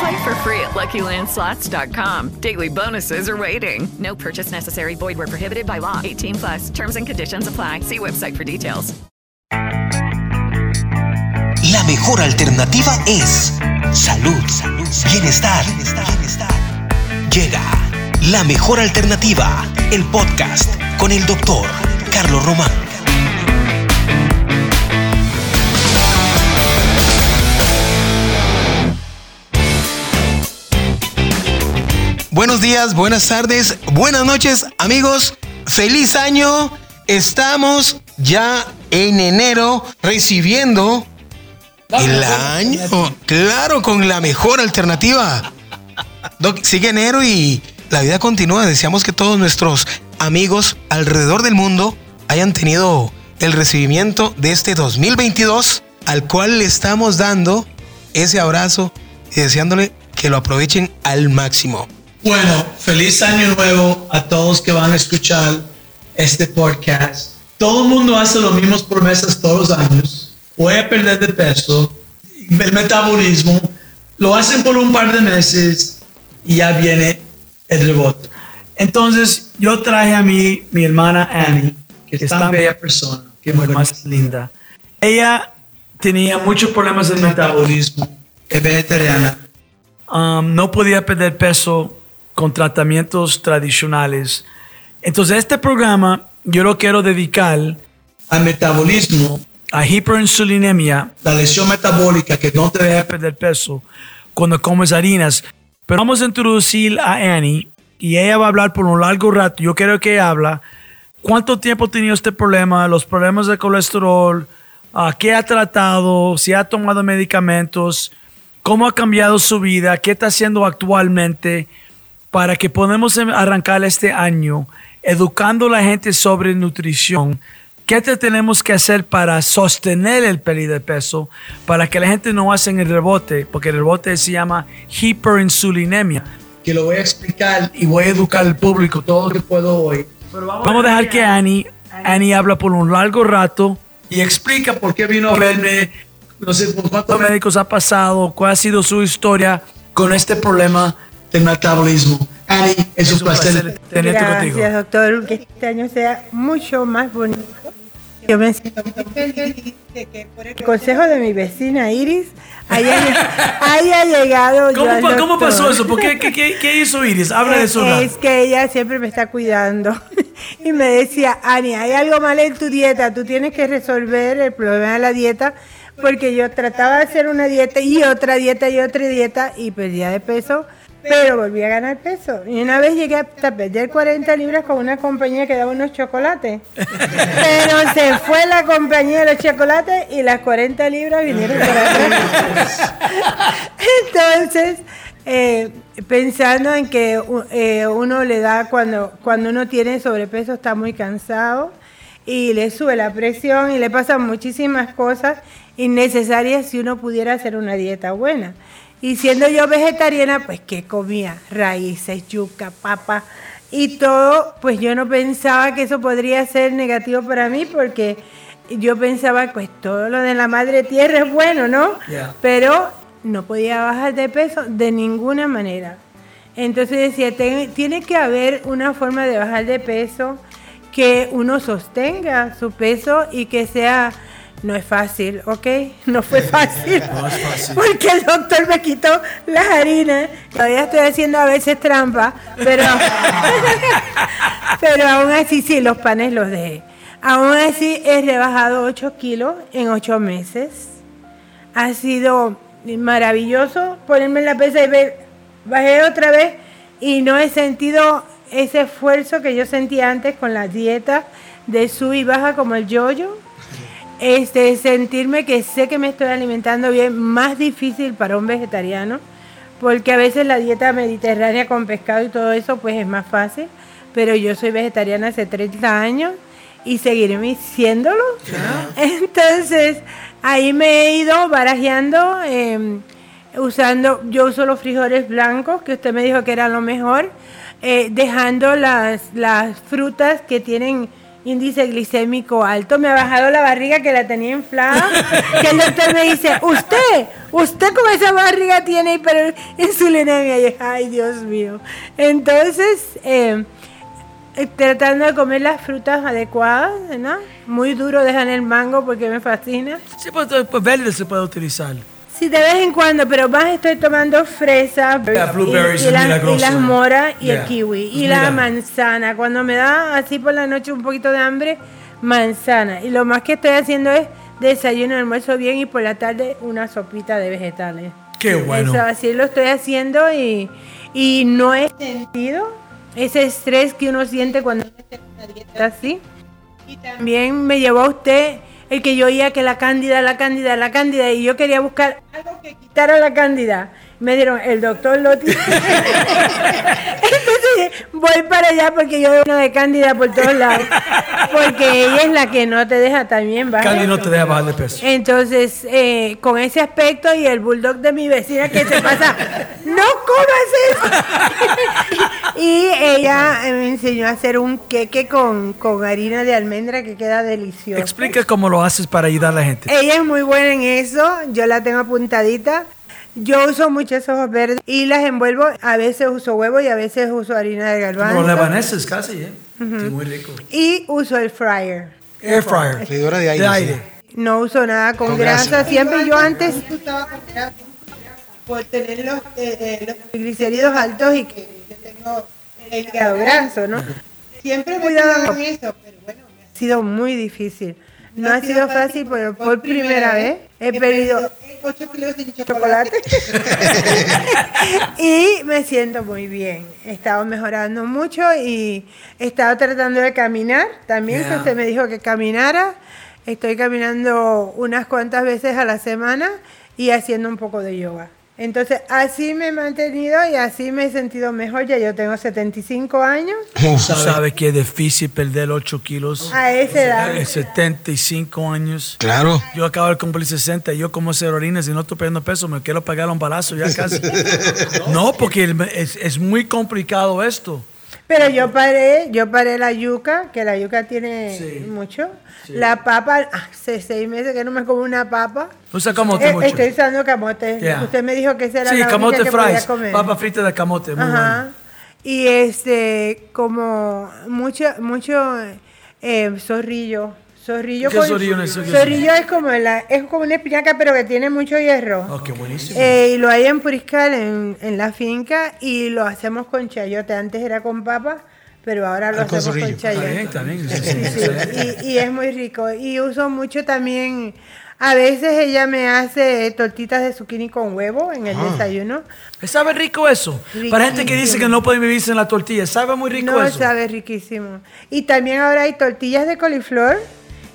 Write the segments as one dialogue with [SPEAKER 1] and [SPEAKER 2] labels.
[SPEAKER 1] Play for free at LuckyLandSlots.com. Daily bonuses are waiting. No purchase necessary. Void were prohibited by law. 18 plus. Terms and conditions apply. See website for details.
[SPEAKER 2] La mejor alternativa es salud, salud, bienestar, bienestar, bienestar. Llega la mejor alternativa, el podcast con el doctor Carlos Román. Buenos días, buenas tardes, buenas noches, amigos. Feliz año. Estamos ya en enero recibiendo el año. Claro, con la mejor alternativa. sigue enero y la vida continúa. Deseamos que todos nuestros amigos alrededor del mundo hayan tenido el recibimiento de este 2022 al cual le estamos dando ese abrazo y deseándole que lo aprovechen al máximo.
[SPEAKER 3] Bueno, feliz año nuevo a todos que van a escuchar este podcast. Todo el mundo hace las mismas promesas todos los años. Voy a perder de peso, el metabolismo. Lo hacen por un par de meses y ya viene el rebote. Entonces, yo traje a mí, mi hermana Annie, que es tan bella persona, que es más linda. Ella tenía muchos problemas de metabolismo, es vegetariana. Um, no podía perder peso con tratamientos tradicionales. Entonces, este programa yo lo quiero dedicar al metabolismo, a hiperinsulinemia, la lesión metabólica que no te deja perder peso cuando comes harinas. Pero vamos a introducir a Annie y ella va a hablar por un largo rato. Yo quiero que ella habla cuánto tiempo ha tenido este problema, los problemas de colesterol, uh, qué ha tratado, si ha tomado medicamentos, cómo ha cambiado su vida, qué está haciendo actualmente para que podamos em, arrancar este año educando a la gente sobre nutrición. ¿Qué tenemos que hacer para sostener el pérdida de peso? Para que la gente no haga el rebote, porque el rebote se llama hiperinsulinemia. Que lo voy a explicar y voy a educar al público todo lo que puedo hoy. vamos, a dejar que Annie, Annie habla por un largo rato y explica por qué vino a verme, no sé por cuántos médicos ha pasado, cuál ha sido su historia con este problema del metabolismo. Ani, es un placer tenerte contigo.
[SPEAKER 4] Gracias, doctor. Que este año sea mucho más bonito. Yo me siento feliz de que por el consejo de mi vecina Iris haya, haya llegado.
[SPEAKER 3] ¿Cómo, yo ¿Cómo, pasó eso? ¿Por qué, qué, qué, hizo Iris? Habla de eso.
[SPEAKER 4] Es que ella siempre me está cuidando y me decía, Ani, hay algo mal en tu dieta, tú tienes que resolver el problema de la dieta porque yo trataba de hacer una dieta y otra dieta y otra dieta y perdía de peso pero volví a ganar peso. Y una vez llegué hasta perder 40 libras con una compañía que daba unos chocolates. pero se fue la compañía de los chocolates y las 40 libras vinieron por atrás. Entonces, eh, pensando en que eh, uno le da cuando, cuando uno tiene sobrepeso, está muy cansado y le sube la presión y le pasan muchísimas cosas innecesarias si uno pudiera hacer una dieta buena. Y siendo yo vegetariana, pues ¿qué comía? Raíces, yuca, papa y todo, pues yo no pensaba que eso podría ser negativo para mí porque yo pensaba, pues todo lo de la madre tierra es bueno, ¿no? Pero no podía bajar de peso de ninguna manera. Entonces decía, tiene que haber una forma de bajar de peso que uno sostenga su peso y que sea no es fácil, ¿ok? No fue fácil. no es fácil. Porque el doctor me quitó las harinas. Todavía estoy haciendo a veces trampa, pero, pero aún así sí, los panes los dejé. Aún así he rebajado 8 kilos en 8 meses. Ha sido maravilloso ponerme en la pesa y ver, bajé otra vez y no he sentido ese esfuerzo que yo sentía antes con la dieta de sub y baja como el yoyo. Este, sentirme que sé que me estoy alimentando bien, más difícil para un vegetariano, porque a veces la dieta mediterránea con pescado y todo eso pues es más fácil, pero yo soy vegetariana hace 30 años y seguiré siéndolo. Entonces, ahí me he ido barajeando, eh, usando, yo uso los frijoles blancos, que usted me dijo que era lo mejor, eh, dejando las, las frutas que tienen índice glicémico alto, me ha bajado la barriga que la tenía inflada, que el doctor me dice, usted, usted con esa barriga tiene hiperinsulinemia, y ay Dios mío. Entonces, eh, eh, tratando de comer las frutas adecuadas, ¿no? Muy duro dejan el mango porque me fascina.
[SPEAKER 3] Sí, pues, pues verde se puede utilizar.
[SPEAKER 4] Sí, de vez en cuando, pero más estoy tomando fresa
[SPEAKER 3] Yeah,
[SPEAKER 4] y,
[SPEAKER 3] blueberries
[SPEAKER 4] y
[SPEAKER 3] son
[SPEAKER 4] la- y las moras y
[SPEAKER 3] Yeah.
[SPEAKER 4] el kiwi y
[SPEAKER 3] Es
[SPEAKER 4] la manzana. Cuando me da así por la noche un poquito de hambre, manzana. Y lo más que estoy haciendo es desayuno, almuerzo bien y por la tarde una sopita de vegetales.
[SPEAKER 3] Qué bueno.
[SPEAKER 4] Eso, así lo estoy haciendo y, y no he sentido ese estrés que uno siente cuando está una dieta así. Y también me llevó a usted el que yo oía que la cándida, la cándida, la cándida, y yo quería buscar algo que quitara la cándida. Me dieron el doctor Loti. Entonces voy para allá porque yo veo una de cándida por todos lados. Porque ella es la que no te deja también bajar.
[SPEAKER 3] Candy no te deja bajar de peso.
[SPEAKER 4] Entonces, eh, con ese aspecto y el bulldog de mi vecina que se pasa, no comas eso. y ella eh, me enseñó a hacer un queque con, con harina de almendra que queda delicioso.
[SPEAKER 3] Explica cómo lo haces para ayudar a la gente.
[SPEAKER 4] Ella es muy buena en eso, yo la tengo apuntadita. Yo uso muchos ojos verdes y las envuelvo. A veces uso huevo y a veces uso harina de
[SPEAKER 3] Como
[SPEAKER 4] garbanzo.
[SPEAKER 3] los lebaneses casi, ¿eh? Sí, muy rico.
[SPEAKER 4] Y uso el fryer.
[SPEAKER 3] Air fryer.
[SPEAKER 2] Freidora de aire, sí.
[SPEAKER 4] No uso nada con,
[SPEAKER 2] Con
[SPEAKER 4] grasa.
[SPEAKER 2] grasa.
[SPEAKER 4] Siempre yo antes por tener los, eh, los triglicéridos altos y que el hígado graso, ¿no? Siempre he cuidado con eso, pero bueno, ha sido muy difícil. No ha sido fácil, pero por primera vez he perdido 8 kilos de chocolate y me siento muy bien. He estado mejorando mucho y he estado tratando de caminar. También que
[SPEAKER 3] Yeah.
[SPEAKER 4] usted me dijo que caminara. Estoy caminando unas cuantas veces a la semana y haciendo un poco de yoga. Entonces, así me he mantenido y así me he sentido mejor. Ya yo tengo 75 años.
[SPEAKER 3] Sabes que es difícil perder 8 kilos.
[SPEAKER 4] A esa edad.
[SPEAKER 3] Eh, 75 años.
[SPEAKER 2] Claro.
[SPEAKER 3] Yo acabo de cumplir 60 y yo como orines y no estoy perdiendo peso, me quiero pegar un balazo ya casi. no, porque es, es muy complicado esto.
[SPEAKER 4] Pero yo paré, yo paré la yuca, que la yuca tiene
[SPEAKER 3] Sí.
[SPEAKER 4] mucho. La papa, hace seis meses que no me como una papa.
[SPEAKER 3] Usa camote
[SPEAKER 4] Eh,
[SPEAKER 3] mucho.
[SPEAKER 4] Estoy usando camote.
[SPEAKER 3] Yeah.
[SPEAKER 4] Usted me dijo que esa era
[SPEAKER 3] Sí,
[SPEAKER 4] la
[SPEAKER 3] camote
[SPEAKER 4] única que podía
[SPEAKER 3] fries.
[SPEAKER 4] comer.
[SPEAKER 3] Papa frita de camote, muy
[SPEAKER 4] Ajá.
[SPEAKER 3] bueno.
[SPEAKER 4] Y este, como mucho, mucho eh, zorrillo. Zorrillo,
[SPEAKER 3] ¿Qué
[SPEAKER 4] con-
[SPEAKER 3] zorrillo es eso? ¿Qué
[SPEAKER 4] zorrillo es como la, es como una espinaca pero que tiene mucho hierro.
[SPEAKER 3] Oh, qué buenísimo.
[SPEAKER 4] Eh, y lo hay en Puriscal, en, en la finca, y lo hacemos con chayote. Antes era con papa, pero ahora lo
[SPEAKER 2] Ah, con
[SPEAKER 4] hacemos con
[SPEAKER 2] zorrillo.
[SPEAKER 3] Está bien,
[SPEAKER 4] chayote.
[SPEAKER 3] está bien.
[SPEAKER 4] Sí, sí, y, y es muy rico. Y uso mucho también, a veces ella me hace tortitas de zucchini con huevo en el desayuno.
[SPEAKER 3] ¿Sabe rico eso? Para gente que dice que no puede vivir sin la tortilla, ¿sabe muy rico
[SPEAKER 4] No,
[SPEAKER 3] eso?
[SPEAKER 4] sabe riquísimo. Y también ahora hay tortillas de coliflor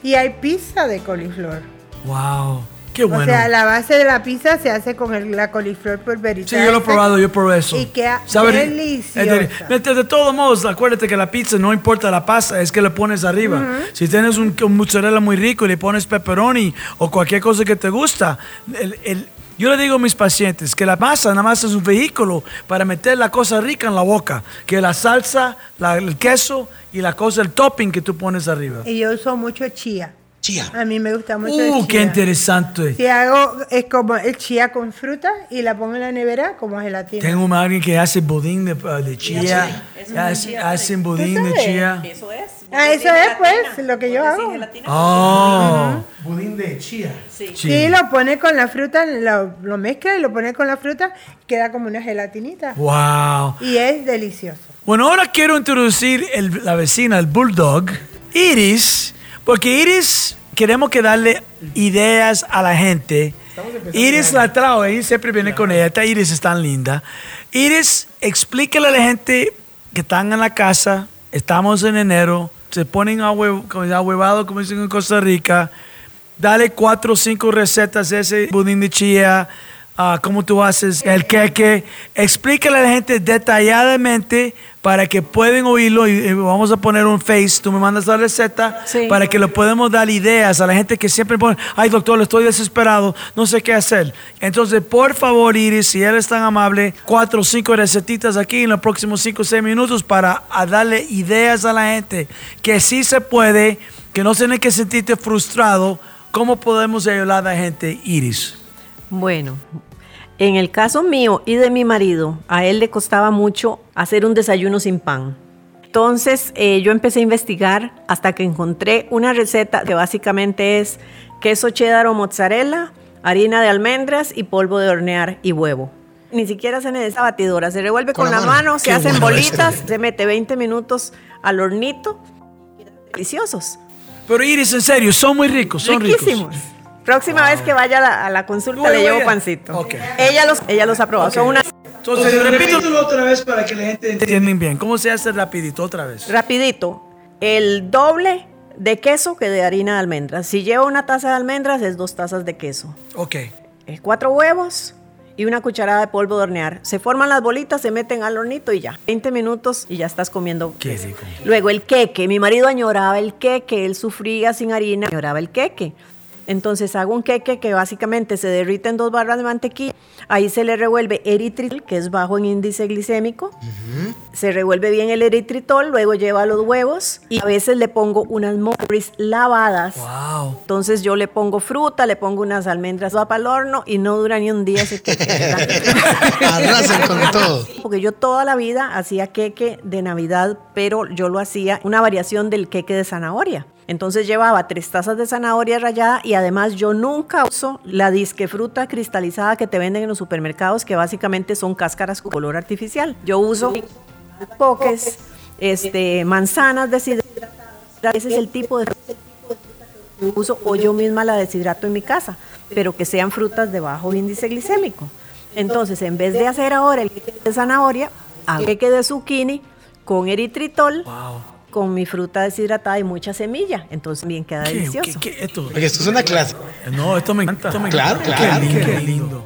[SPEAKER 4] y hay pizza de coliflor.
[SPEAKER 3] Wow, qué bueno.
[SPEAKER 4] O sea, la base de la pizza se hace con el- la coliflor pulverizada.
[SPEAKER 3] Sí, yo lo he probado, yo probé eso.
[SPEAKER 4] Y queda
[SPEAKER 3] Sabe ri-
[SPEAKER 4] deliciosa.
[SPEAKER 3] es deli- Vete, De todos modos, acuérdate que la pizza no importa la pasta, es que le pones arriba. Si tienes un, un mozzarella muy rico y le pones pepperoni o cualquier cosa que te gusta, el- el- yo le digo a mis pacientes que la masa nada más es un vehículo para meter la cosa rica en la boca, que la salsa, el queso y la cosa, el topping que tú pones arriba.
[SPEAKER 4] Y yo uso mucho chía.
[SPEAKER 2] Chía.
[SPEAKER 4] A mí me gusta mucho el
[SPEAKER 3] Uh, qué
[SPEAKER 4] chía.
[SPEAKER 3] interesante.
[SPEAKER 4] Si hago, es como el chía con fruta y la pongo en la nevera como gelatina.
[SPEAKER 3] Tengo un alguien que hace budín de, uh, de chía, hace, hacen budín de chía.
[SPEAKER 5] Eso es.
[SPEAKER 4] Ah, eso es pues lo que yo hago.
[SPEAKER 3] Oh.
[SPEAKER 2] Budín de chía.
[SPEAKER 5] Sí.
[SPEAKER 4] Sí, lo pone con la fruta, lo, lo mezcla y lo pone con la fruta, queda como una gelatinita.
[SPEAKER 3] Wow.
[SPEAKER 4] Y es delicioso.
[SPEAKER 3] Bueno, ahora quiero introducir el- la vecina, el bulldog, Iris. Porque Iris, queremos que darle ideas a la gente. Iris la trae, Iris siempre viene con ella. Esta Iris es tan linda. Iris, explíquele a la gente que están en la casa, estamos en enero, se ponen ahuevados, como dicen en Costa Rica. Dale cuatro o cinco recetas de ese budín de chía, ah, cómo tú haces el queque. Explícale a la gente detalladamente para que puedan oírlo y, vamos a poner un face. Tú me mandas la receta
[SPEAKER 5] Sí.
[SPEAKER 3] para que le podamos dar ideas a la gente que siempre pone, ay doctor, estoy desesperado, no sé qué hacer. Entonces, por favor, Iris, si eres tan amable, cuatro o cinco recetitas aquí en los próximos cinco o seis minutos para darle ideas a la gente que sí se puede, que no tiene que sentirte frustrado. ¿Cómo podemos ayudar a la gente, Iris?
[SPEAKER 5] Bueno, en el caso mío y de mi marido, a él le costaba mucho hacer un desayuno sin pan. Entonces eh, yo empecé a investigar hasta que encontré una receta que básicamente es queso cheddar o mozzarella, harina de almendras y polvo de hornear y huevo. Ni siquiera se necesita batidora, se revuelve con,
[SPEAKER 2] Con
[SPEAKER 5] la mano,
[SPEAKER 2] mano.
[SPEAKER 5] se hacen
[SPEAKER 2] bueno
[SPEAKER 5] bolitas,
[SPEAKER 2] ese.
[SPEAKER 5] se mete 20 minutos al hornito. Deliciosos.
[SPEAKER 3] Pero Iris, en serio, son muy ricos, son
[SPEAKER 5] Riquísimos.
[SPEAKER 3] ricos.
[SPEAKER 5] Próxima vez que vaya a la, a la consulta le llevo
[SPEAKER 3] vaya.
[SPEAKER 5] pancito.
[SPEAKER 3] Ok.
[SPEAKER 5] Ella los, ella los ha probado. Son unas
[SPEAKER 3] Entonces, repítelo otra vez para que la gente entienda bien. ¿Cómo se hace rapidito otra vez?
[SPEAKER 5] rapidito. El doble de queso que de harina de almendras. Si lleva una taza de almendras es dos tazas de queso.
[SPEAKER 3] Ok.
[SPEAKER 5] Eh, Cuatro huevos y una cucharada de polvo de hornear. Se forman las bolitas, se meten al hornito y ya. 20 minutos y ya estás comiendo.
[SPEAKER 3] Qué rico.
[SPEAKER 5] Luego el queque. Mi marido añoraba el queque. Él sufría sin harina. Añoraba el queque. Entonces hago un queque que básicamente se derrite en dos barras de mantequilla. Ahí se le revuelve eritritol, que es bajo en índice glicémico. Se revuelve bien el eritritol, luego lleva los huevos y a veces le pongo unas morris lavadas.
[SPEAKER 3] Wow.
[SPEAKER 5] Entonces yo le pongo fruta, le pongo unas almendras, va para el horno y no dura ni un día ese queque.
[SPEAKER 2] Arrasan con todo.
[SPEAKER 5] Porque yo toda la vida hacía queque de Navidad, pero yo lo hacía una variación del queque de zanahoria. Entonces llevaba tres tazas de zanahoria rallada y además yo nunca uso la disque fruta cristalizada que te venden en los supermercados, que básicamente son cáscaras con color artificial. Yo uso poques, este, manzanas deshidratadas. Ese es el tipo de fruta que uso o yo misma la deshidrato en mi casa, pero que sean frutas de bajo índice glicémico. Entonces, en vez de hacer ahora el de zanahoria, hago queque de zucchini con eritritol, con mi fruta deshidratada y mucha semilla. Entonces, bien queda
[SPEAKER 3] ¿Qué,
[SPEAKER 5] delicioso.
[SPEAKER 3] qué- qué- esto?
[SPEAKER 2] Esto es una clase.
[SPEAKER 3] No, esto me encanta. esto me
[SPEAKER 2] Claro,
[SPEAKER 3] encanta.
[SPEAKER 2] claro,
[SPEAKER 3] Qué lindo.
[SPEAKER 2] Qué
[SPEAKER 3] lindo.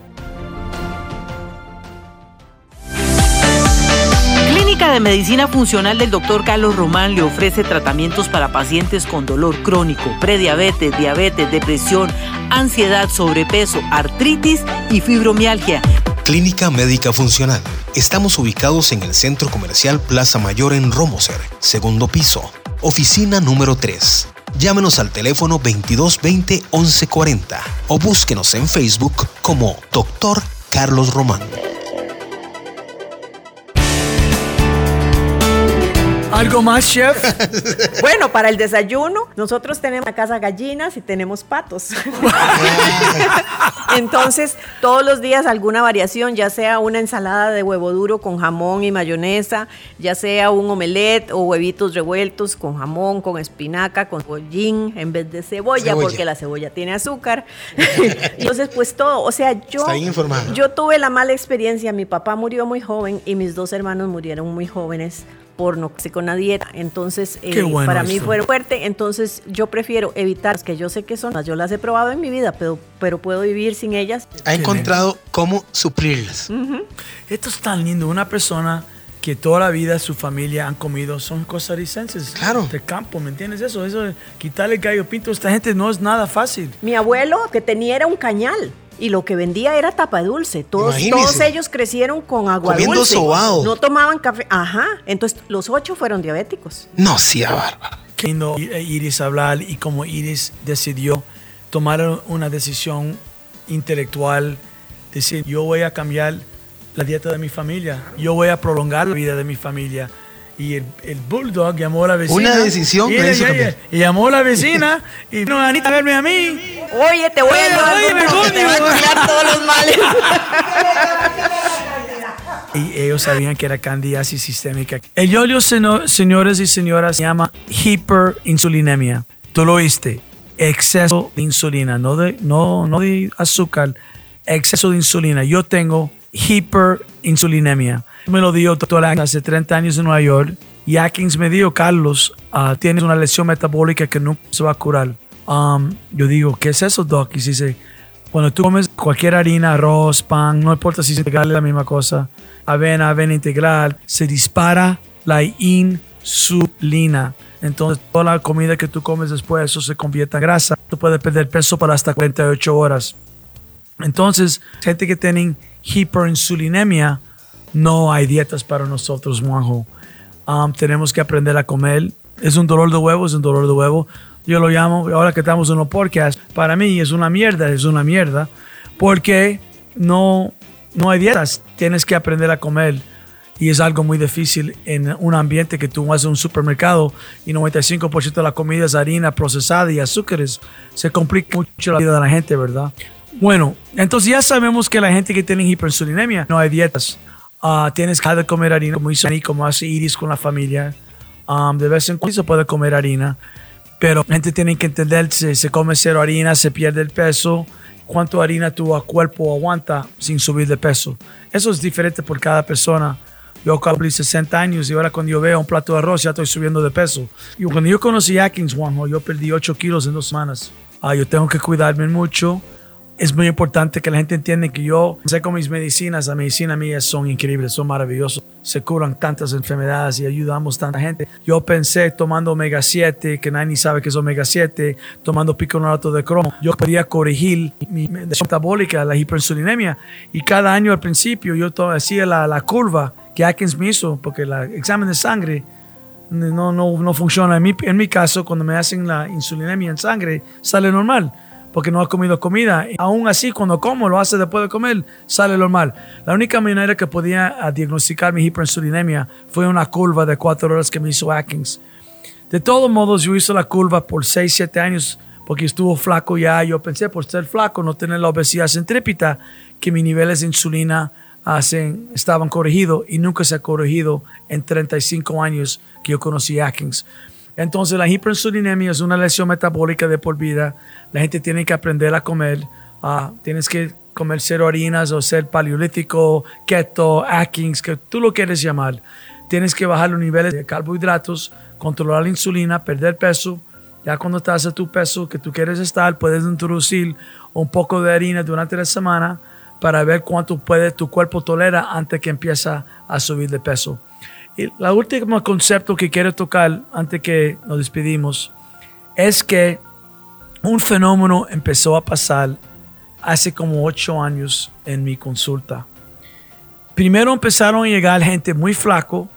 [SPEAKER 6] Clínica de Medicina Funcional del Dr. Carlos Román le ofrece tratamientos para pacientes con dolor crónico, prediabetes, diabetes, depresión, ansiedad, sobrepeso, artritis y fibromialgia.
[SPEAKER 2] Clínica Médica Funcional. Estamos ubicados en el Centro Comercial Plaza Mayor en Romoser, segundo piso. Oficina número 3. Llámenos al teléfono 2220 1140 o búsquenos en Facebook como Dr. Carlos Román.
[SPEAKER 3] ¿Algo más, chef?
[SPEAKER 5] Bueno, para el desayuno, nosotros tenemos en la casa gallinas y tenemos patos. Entonces, todos los días alguna variación, ya sea una ensalada de huevo duro con jamón y mayonesa, ya sea un omelette o huevitos revueltos con jamón, con espinaca, con cebollín en vez de cebolla,
[SPEAKER 2] Cebolla.
[SPEAKER 5] porque la cebolla tiene azúcar. Entonces, pues todo, o sea, yo yo tuve la mala experiencia, mi papá murió muy joven y mis dos hermanos murieron muy jóvenes por no con la dieta. Entonces, eh,
[SPEAKER 3] bueno
[SPEAKER 5] para mí fue fuerte. Entonces, yo prefiero evitar las que yo sé que son. Yo las he probado en mi vida, pero, pero puedo vivir sin ellas.
[SPEAKER 2] Ha encontrado cómo suplirlas.
[SPEAKER 3] Esto es tan lindo. Una persona que toda la vida su familia han comido son costarricenses.
[SPEAKER 2] Claro.
[SPEAKER 3] De campo, ¿me entiendes eso? Eso de quitarle el gallo pinto a esta gente no es nada fácil.
[SPEAKER 5] Mi abuelo que tenía era un cañal. Y lo que vendía era tapa dulce. Todos,
[SPEAKER 2] Imagínese.
[SPEAKER 5] todos ellos crecieron con agua
[SPEAKER 2] Comiendo
[SPEAKER 5] dulce.
[SPEAKER 2] sobao.
[SPEAKER 5] No tomaban café. Ajá. Entonces, los ocho fueron diabéticos.
[SPEAKER 2] No, sí, a bárbaro.
[SPEAKER 3] Qué lindo I- Iris hablar y cómo Iris decidió tomar una decisión intelectual, decir, yo voy a cambiar la dieta de mi familia, yo voy a prolongar la vida de mi familia. Y el, el bulldog llamó a la vecina.
[SPEAKER 2] Una decisión
[SPEAKER 3] y,
[SPEAKER 2] que
[SPEAKER 3] ella-
[SPEAKER 2] hizo
[SPEAKER 3] y- llamó a la vecina y vino Anita a verme a mí.
[SPEAKER 5] Oye, te voy a
[SPEAKER 3] Oye,
[SPEAKER 5] llevar
[SPEAKER 3] oye,
[SPEAKER 5] te va a curar todos los males.
[SPEAKER 3] Y ellos sabían que era candidiasis sistémica. El seno- señores y señoras, se llama hiperinsulinemia. Tú lo oíste. Exceso de insulina, no de, no, no de azúcar, exceso de insulina. Yo tengo hiperinsulinemia. Me lo dio el doctor Atkins hace 30 años en Nueva York. Y Atkins me dijo, Carlos, ah, tienes una lesión metabólica que nunca se va a curar. Um, yo digo, ¿qué es eso, doc? Y dice, cuando tú comes cualquier harina, arroz, pan, no importa si integral, es la misma cosa, avena, avena integral, se dispara la insulina. Entonces, toda la comida que tú comes después, eso se convierte en grasa. Tú puedes perder peso para hasta 48 horas. Entonces, gente que tiene hiperinsulinemia, no hay dietas para nosotros, Juanjo. Um, tenemos que aprender a comer. Es un dolor de huevo, es un dolor de huevo. Yo lo llamo, ahora que estamos en los podcasts, para mí es una mierda, es una mierda, porque no, no hay dietas. Tienes que aprender a comer y es algo muy difícil en un ambiente que tú vas a un supermercado y 95% de la comida es harina procesada y azúcares. Se complica mucho la vida de la gente, ¿verdad? Bueno, entonces ya sabemos que la gente que tiene hiperinsulinemia no hay dietas. Ah, tienes que comer harina, como hizo como hace Iris con la familia. Um, de vez en cuando se puede comer harina, pero la gente tiene que entender, si se come cero harina, se pierde el peso. ¿Cuánto harina tu cuerpo aguanta sin subir de peso? Eso es diferente por cada persona. Yo cumplí 60 años y ahora cuando yo veo un plato de arroz ya estoy subiendo de peso. Y cuando yo conocí a Atkins, Juanjo, yo perdí 8 kilos en dos semanas. Ah, yo tengo que cuidarme mucho. Es muy importante que la gente entienda que yo sé con mis medicinas, las medicinas mías son increíbles, son maravillosas. Se curan tantas enfermedades y ayudamos tanta gente. Yo pensé tomando omega 7, que nadie sabe que es omega 7, tomando piconato de cromo. Yo podía corregir mi metabólica, la hiperinsulinemia. Y cada año al principio yo hacía la, la curva que Atkins me hizo, porque el examen de sangre no, no, no funciona. En mi, en mi caso, cuando me hacen la insulinemia en sangre, sale normal, porque no ha comido comida. Aún así, cuando como, lo hace después de comer, sale normal. La única manera que podía diagnosticar mi hiperinsulinemia fue una curva de cuatro horas que me hizo Atkins. De todos modos, yo hice la curva por 6, 7 años porque estuvo flaco ya. Yo pensé, por ser flaco, no tener la obesidad centrípeta, que mis niveles de insulina hacen, estaban corregidos y nunca se ha corregido en 35 años que yo conocí Atkins. Entonces la hiperinsulinemia es una lesión metabólica de por vida. La gente tiene que aprender a comer. Ah, tienes que comer cero harinas o ser paleolítico, keto, Atkins, que tú lo quieres llamar. Tienes que bajar los niveles de carbohidratos, controlar la insulina, perder peso. Ya cuando estás a tu peso que tú quieres estar, puedes introducir un poco de harina durante la semana para ver cuánto puede tu cuerpo tolera antes que empieza a subir de peso. Y la último concepto que quiero tocar antes que nos despedimos es que un fenómeno empezó a pasar hace como ocho años en mi consulta. Primero empezaron a llegar gente muy flaco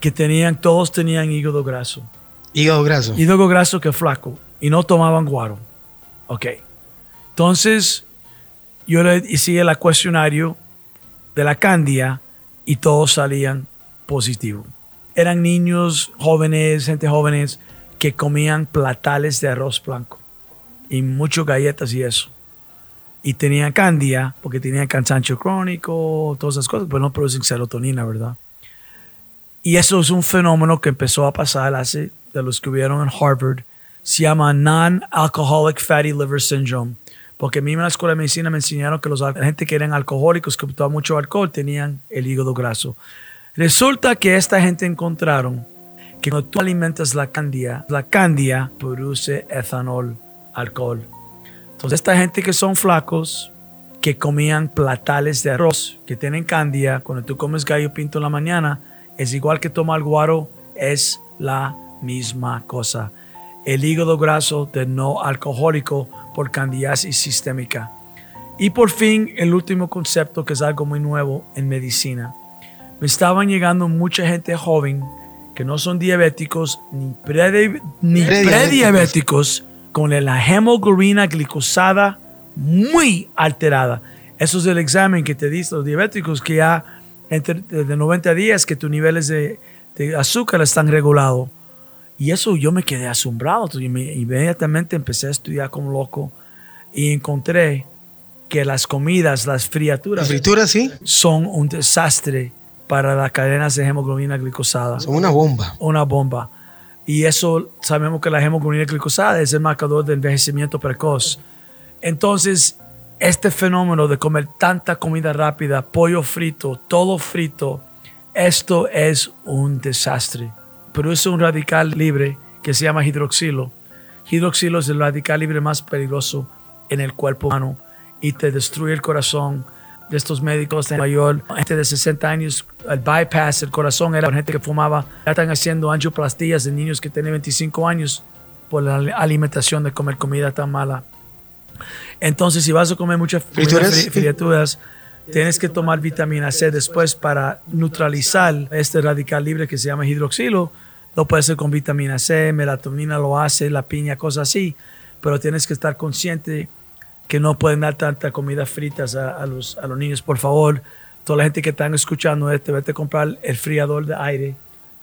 [SPEAKER 3] que tenían, todos tenían hígado graso.
[SPEAKER 2] Hígado graso.
[SPEAKER 3] Hígado graso que flaco y no tomaban guaro. Ok. Entonces yo le hice el cuestionario de la Candia y todos salían positivos. Eran niños jóvenes, gente jóvenes que comían platales de arroz blanco y muchas galletas y eso. Y tenían candia porque tenían cansancio crónico, todas esas cosas, pero no producen serotonina, ¿verdad? Y eso es un fenómeno que empezó a pasar hace de los que hubieron en Harvard. Se llama Non-Alcoholic Fatty Liver Syndrome porque a mí en la escuela de medicina me enseñaron que los, la gente que eran alcohólicos, que tomaban mucho alcohol, tenían el hígado graso. Resulta que esta gente encontraron que cuando tú alimentas la candia, la candia produce etanol, alcohol. Entonces esta gente que son flacos, que comían platales de arroz, que tienen candia, cuando tú comes gallo pinto en la mañana, es igual que tomar guaro, es la misma cosa. El hígado graso de no alcohólico por candidiasis sistémica. Y por fin, el último concepto que es algo muy nuevo en medicina. Me estaban llegando mucha gente joven que no son diabéticos ni, ni prediabéticos con la hemoglobina glicosada muy alterada. Eso es el examen que te dice los diabéticos que ya entre de 90 días que tus niveles de, de azúcar están regulados. Y eso yo me quedé asombrado. Entonces, inmediatamente empecé a estudiar como loco y encontré que las comidas, las frituras,
[SPEAKER 2] frituras sí?
[SPEAKER 3] son un desastre para las cadenas de hemoglobina glicosada.
[SPEAKER 2] Son una bomba.
[SPEAKER 3] Una bomba. Y eso sabemos que la hemoglobina glicosada es el marcador de envejecimiento precoz. Entonces, este fenómeno de comer tanta comida rápida, pollo frito, todo frito, esto es un desastre. Produce un radical libre que se llama hidroxilo. Hidroxilo es el radical libre más peligroso en el cuerpo humano y te destruye el corazón. De estos médicos de mayor, gente de 60 años, el bypass, el corazón era gente que fumaba. Ya están haciendo angioplastías de niños que tienen 25 años por la alimentación de comer comida tan mala. Entonces, si vas a comer muchas
[SPEAKER 2] ¿Frituras?
[SPEAKER 3] tienes que tomar vitamina C después para neutralizar este radical libre que se llama hidroxilo. Lo puedes hacer con vitamina C, melatonina lo hace, la piña, cosas así. Pero tienes que estar consciente que no pueden dar tanta comida fritas a, los, a los niños. Por favor, toda la gente que están escuchando este, vete a comprar el friador de aire.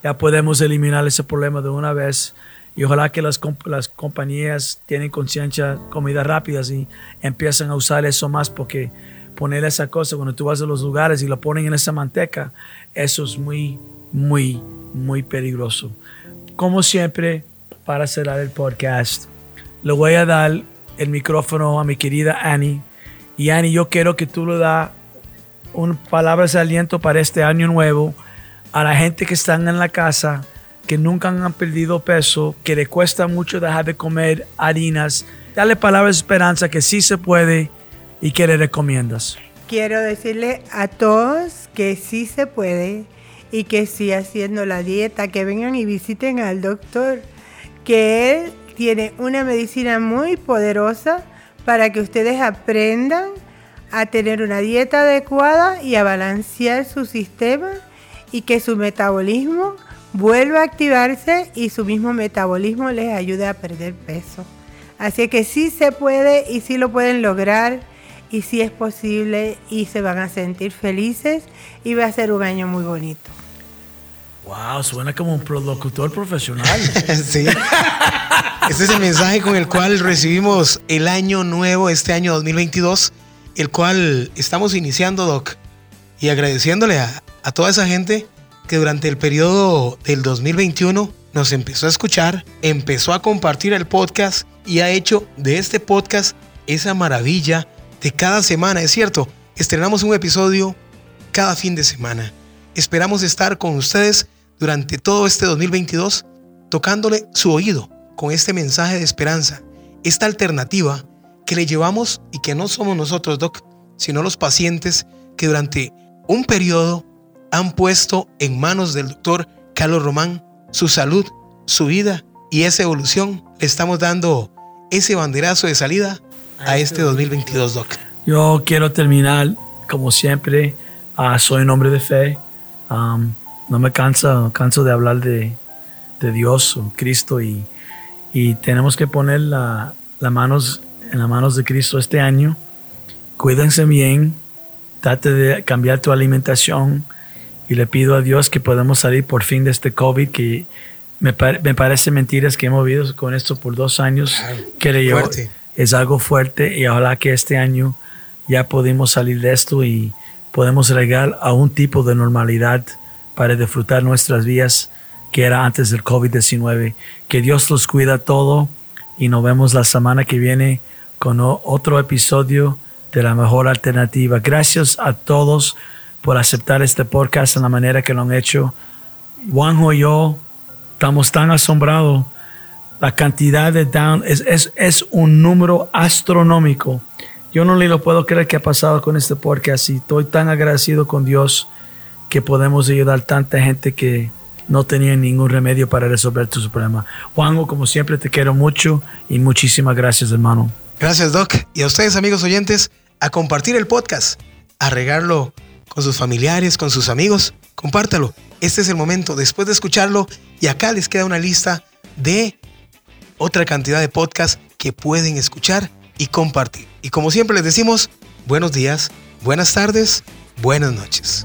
[SPEAKER 3] Ya podemos eliminar ese problema de una vez. Y ojalá que las, las compañías tienen conciencia, comidas rápidas y empiezan a usar eso más porque poner esa cosa cuando tú vas a los lugares y lo ponen en esa manteca, eso es muy, muy, muy peligroso. Como siempre, para cerrar el podcast, le voy a dar el micrófono a mi querida Annie. Y Annie, yo quiero que tú le das un palabras de aliento para este año nuevo a la gente que están en la casa, que nunca han perdido peso, que le cuesta mucho dejar de comer harinas. Dale palabras de esperanza que sí se puede y que le recomiendas.
[SPEAKER 4] Quiero decirle a todos que sí se puede y que sí haciendo la dieta, que vengan y visiten al doctor, que él tiene una medicina muy poderosa para que ustedes aprendan a tener una dieta adecuada y a balancear su sistema y que su metabolismo vuelva a activarse y su mismo metabolismo les ayude a perder peso. Así que sí se puede y sí lo pueden lograr y sí es posible y se van a sentir felices y va a ser un año muy bonito.
[SPEAKER 3] Wow, suena como un locutor profesional.
[SPEAKER 2] sí. Este es el mensaje con el cual recibimos el año nuevo, este año 2022, el cual estamos iniciando, Doc, y agradeciéndole a, a toda esa gente que durante el periodo del 2021 nos empezó a escuchar, empezó a compartir el podcast y ha hecho de este podcast esa maravilla de cada semana. Es cierto, estrenamos un episodio cada fin de semana. Esperamos estar con ustedes durante todo este 2022 tocándole su oído con este mensaje de esperanza, esta alternativa que le llevamos y que no somos nosotros, Doc, sino los pacientes que durante un periodo han puesto en manos del doctor Carlos Román su salud, su vida y esa evolución. Le estamos dando ese banderazo de salida a este 2022, Doc.
[SPEAKER 3] Yo quiero terminar, como siempre, ah, soy un hombre de fe. No me cansa, canso de hablar de, de Dios o Cristo y, y tenemos que poner la, la manos en las manos de Cristo este año. Cuídense bien, trate de cambiar tu alimentación y le pido a Dios que podamos salir por fin de este COVID que me, pa- me parece mentiras que hemos vivido con esto por dos años que le es algo fuerte y ojalá que este año ya pudimos salir de esto y podemos llegar a un tipo de normalidad para disfrutar nuestras vidas que era antes del COVID-19. Que Dios los cuida todo y nos vemos la semana que viene con otro episodio de la mejor alternativa. Gracias a todos por aceptar este podcast en la manera que lo han hecho. Juanjo y yo estamos tan asombrados. La cantidad de down es un número astronómico. Yo no le lo puedo creer que ha pasado con este podcast y estoy tan agradecido con Dios que podemos ayudar tanta gente que no tenía ningún remedio para resolver tu problema. Juanjo, como siempre, te quiero mucho y muchísimas gracias, hermano.
[SPEAKER 2] Gracias, Doc. Y a ustedes, amigos oyentes, a compartir el podcast, a regarlo con sus familiares, con sus amigos. Compártalo. Este es el momento después de escucharlo. Y acá les queda una lista de otra cantidad de podcasts que pueden escuchar y compartir. Y como siempre les decimos, buenos días, buenas tardes, buenas noches.